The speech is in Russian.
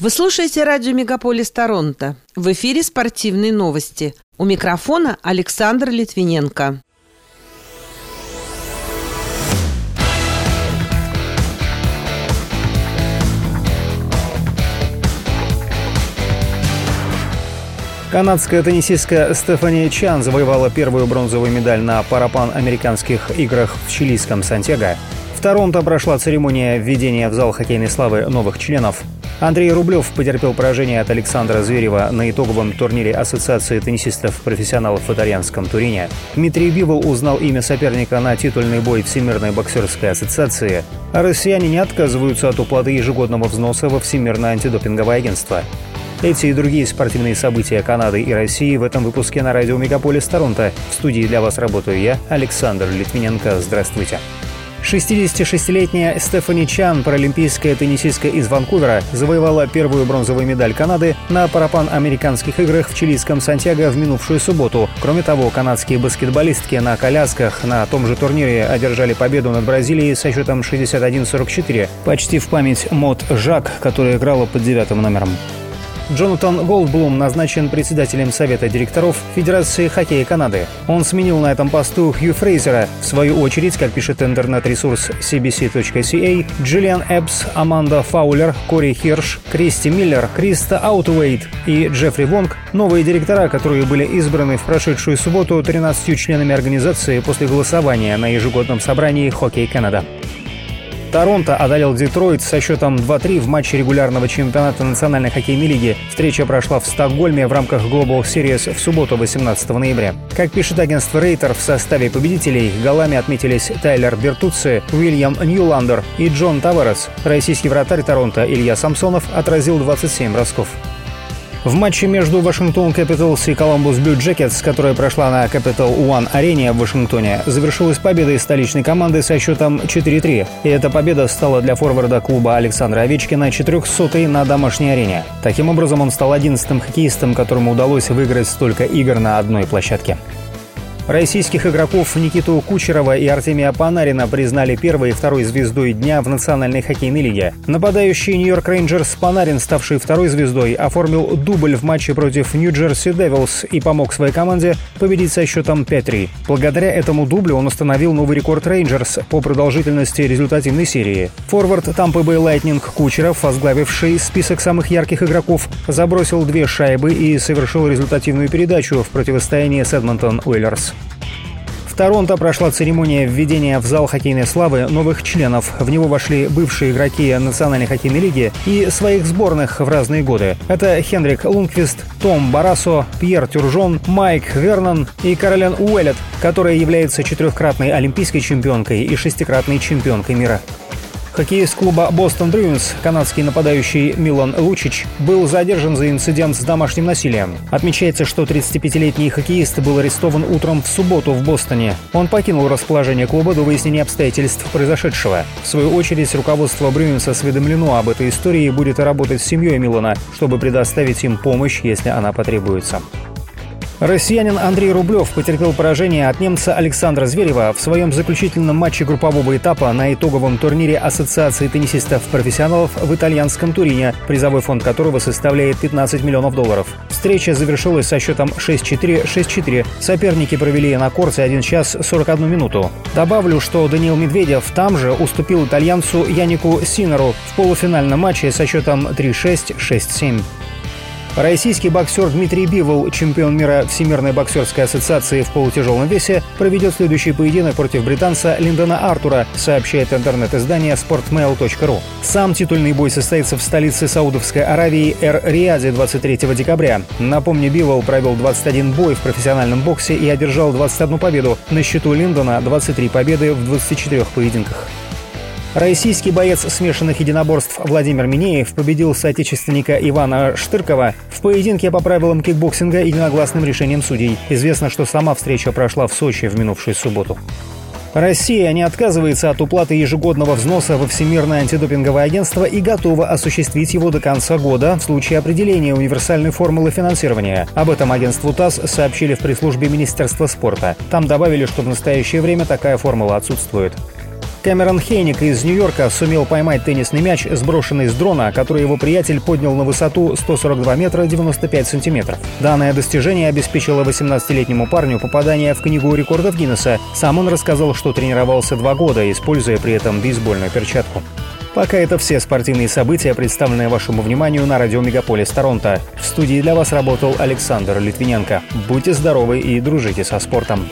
Вы слушаете радио «Мегаполис Торонто». В эфире спортивные новости. У микрофона Александр Литвиненко. Канадская теннисистка Стефани Чан завоевала первую бронзовую медаль на парапан-американских играх в чилийском Сантьяго. В Торонто прошла церемония введения в зал хоккейной славы новых членов. Андрей Рублев потерпел поражение от Александра Зверева на итоговом турнире Ассоциации теннисистов-профессионалов в итальянском Турине. Дмитрий Бивол узнал имя соперника на титульный бой Всемирной боксерской ассоциации. А россияне не отказываются от уплаты ежегодного взноса во Всемирное антидопинговое агентство. Эти и другие спортивные события Канады и России в этом выпуске на радио Мегаполис Торонто. В студии для вас работаю я, Александр Литвиненко. Здравствуйте. 66-летняя Стефани Чан, паралимпийская теннисистка из Ванкувера, завоевала первую бронзовую медаль Канады на парапан-американских играх в чилийском Сантьяго в минувшую субботу. Кроме того, канадские баскетболистки на колясках на том же турнире одержали победу над Бразилией со счетом 61-44, почти в память Мот Жак, которая играла под девятым номером. Джонатан Голдблум назначен председателем Совета директоров Федерации хоккея Канады. Он сменил на этом посту Хью Фрейзера. В свою очередь, как пишет интернет-ресурс cbc.ca, Джиллиан Эбс, Аманда Фаулер, Кори Хирш, Кристи Миллер, Криста Аутуэйт и Джеффри Вонг – новые директора, которые были избраны в прошедшую субботу 13 членами организации после голосования на ежегодном собрании «Хоккей Канада». Торонто одолел Детройт со счетом 2-3 в матче регулярного чемпионата Национальной хоккейной лиги. Встреча прошла в Стокгольме в рамках Global Series в субботу 18 ноября. Как пишет агентство Рейтер, в составе победителей голами отметились Тайлер Бертуци, Уильям Ньюландер и Джон Таварес. Российский вратарь Торонто Илья Самсонов отразил 27 бросков. В матче между Вашингтон Capitals и Columbus Blue Jackets, которая прошла на Capital One арене в Вашингтоне, завершилась победой столичной команды со счетом 4-3. И эта победа стала для форварда клуба Александра Овечкина 400-й на домашней арене. Таким образом, он стал 11-м хоккеистом, которому удалось выиграть столько игр на одной площадке. Российских игроков Никиту Кучерова и Артемия Панарина признали первой и второй звездой дня в Национальной хоккейной лиге. Нападающий Нью-Йорк Рейнджерс Панарин, ставший второй звездой, оформил дубль в матче против Нью-Джерси Девилс и помог своей команде победить со счетом 5-3. Благодаря этому дублю он установил новый рекорд Рейнджерс по продолжительности результативной серии. Форвард Тампы Бэй Лайтнинг Кучеров, возглавивший список самых ярких игроков, забросил две шайбы и совершил результативную передачу в противостоянии с Эдмонтон Ойлерс. Торонто прошла церемония введения в зал хоккейной славы новых членов. В него вошли бывшие игроки Национальной хоккейной лиги и своих сборных в разные годы. Это Хенрик Лунквист, Том Баррассо, Пьер Тюржон, Майк Вернон и Каролин Уэллетт, которая является четырехкратной олимпийской чемпионкой и шестикратной чемпионкой мира. Хоккеист клуба «Бостон Брюинс», канадский нападающий Милан Лучич, был задержан за инцидент с домашним насилием. Отмечается, что 35-летний хоккеист был арестован утром в субботу в Бостоне. Он покинул расположение клуба до выяснения обстоятельств произошедшего. В свою очередь, руководство Брюинса осведомлено об этой истории и будет работать с семьей Милана, чтобы предоставить им помощь, если она потребуется. Россиянин Андрей Рублев потерпел поражение от немца Александра Зверева в своем заключительном матче группового этапа на итоговом турнире Ассоциации теннисистов-профессионалов в итальянском Турине, призовой фонд которого составляет 15 миллионов долларов. Встреча завершилась со счетом 6-4, 6-4. Соперники провели на корте 1 час 41 минуту. Добавлю, что Даниил Медведев там же уступил итальянцу Янику Синеру в полуфинальном матче со счетом 3-6, 6-7. Российский боксер Дмитрий Бивол, чемпион мира Всемирной боксерской ассоциации в полутяжелом весе, проведет следующий поединок против британца Линдона Артура, сообщает интернет-издание sportmail.ru. Сам титульный бой состоится в столице Саудовской Аравии Эр-Риаде 23 декабря. Напомню, Бивол провел 21 бой в профессиональном боксе и одержал 21 победу. На счету Линдона 23 победы в 24 поединках. Российский боец смешанных единоборств Владимир Минеев победил соотечественника Ивана Штыркова в поединке по правилам кикбоксинга единогласным решением судей. Известно, что сама встреча прошла в Сочи в минувшую субботу. Россия не отказывается от уплаты ежегодного взноса во Всемирное антидопинговое агентство и готова осуществить его до конца года в случае определения универсальной формулы финансирования. Об этом агентству ТАСС сообщили в пресс-службе Министерства спорта. Там добавили, что в настоящее время такая формула отсутствует. Кэмерон Хейник из Нью-Йорка сумел поймать теннисный мяч, сброшенный с дрона, который его приятель поднял на высоту 142 метра 95 сантиметров. Данное достижение обеспечило 18-летнему парню попадание в книгу рекордов Гиннесса. Сам он рассказал, что тренировался два года, используя при этом бейсбольную перчатку. Пока это все спортивные события, представленные вашему вниманию на радио Мегаполис Торонто. В студии для вас работал Александр Литвиненко. Будьте здоровы и дружите со спортом.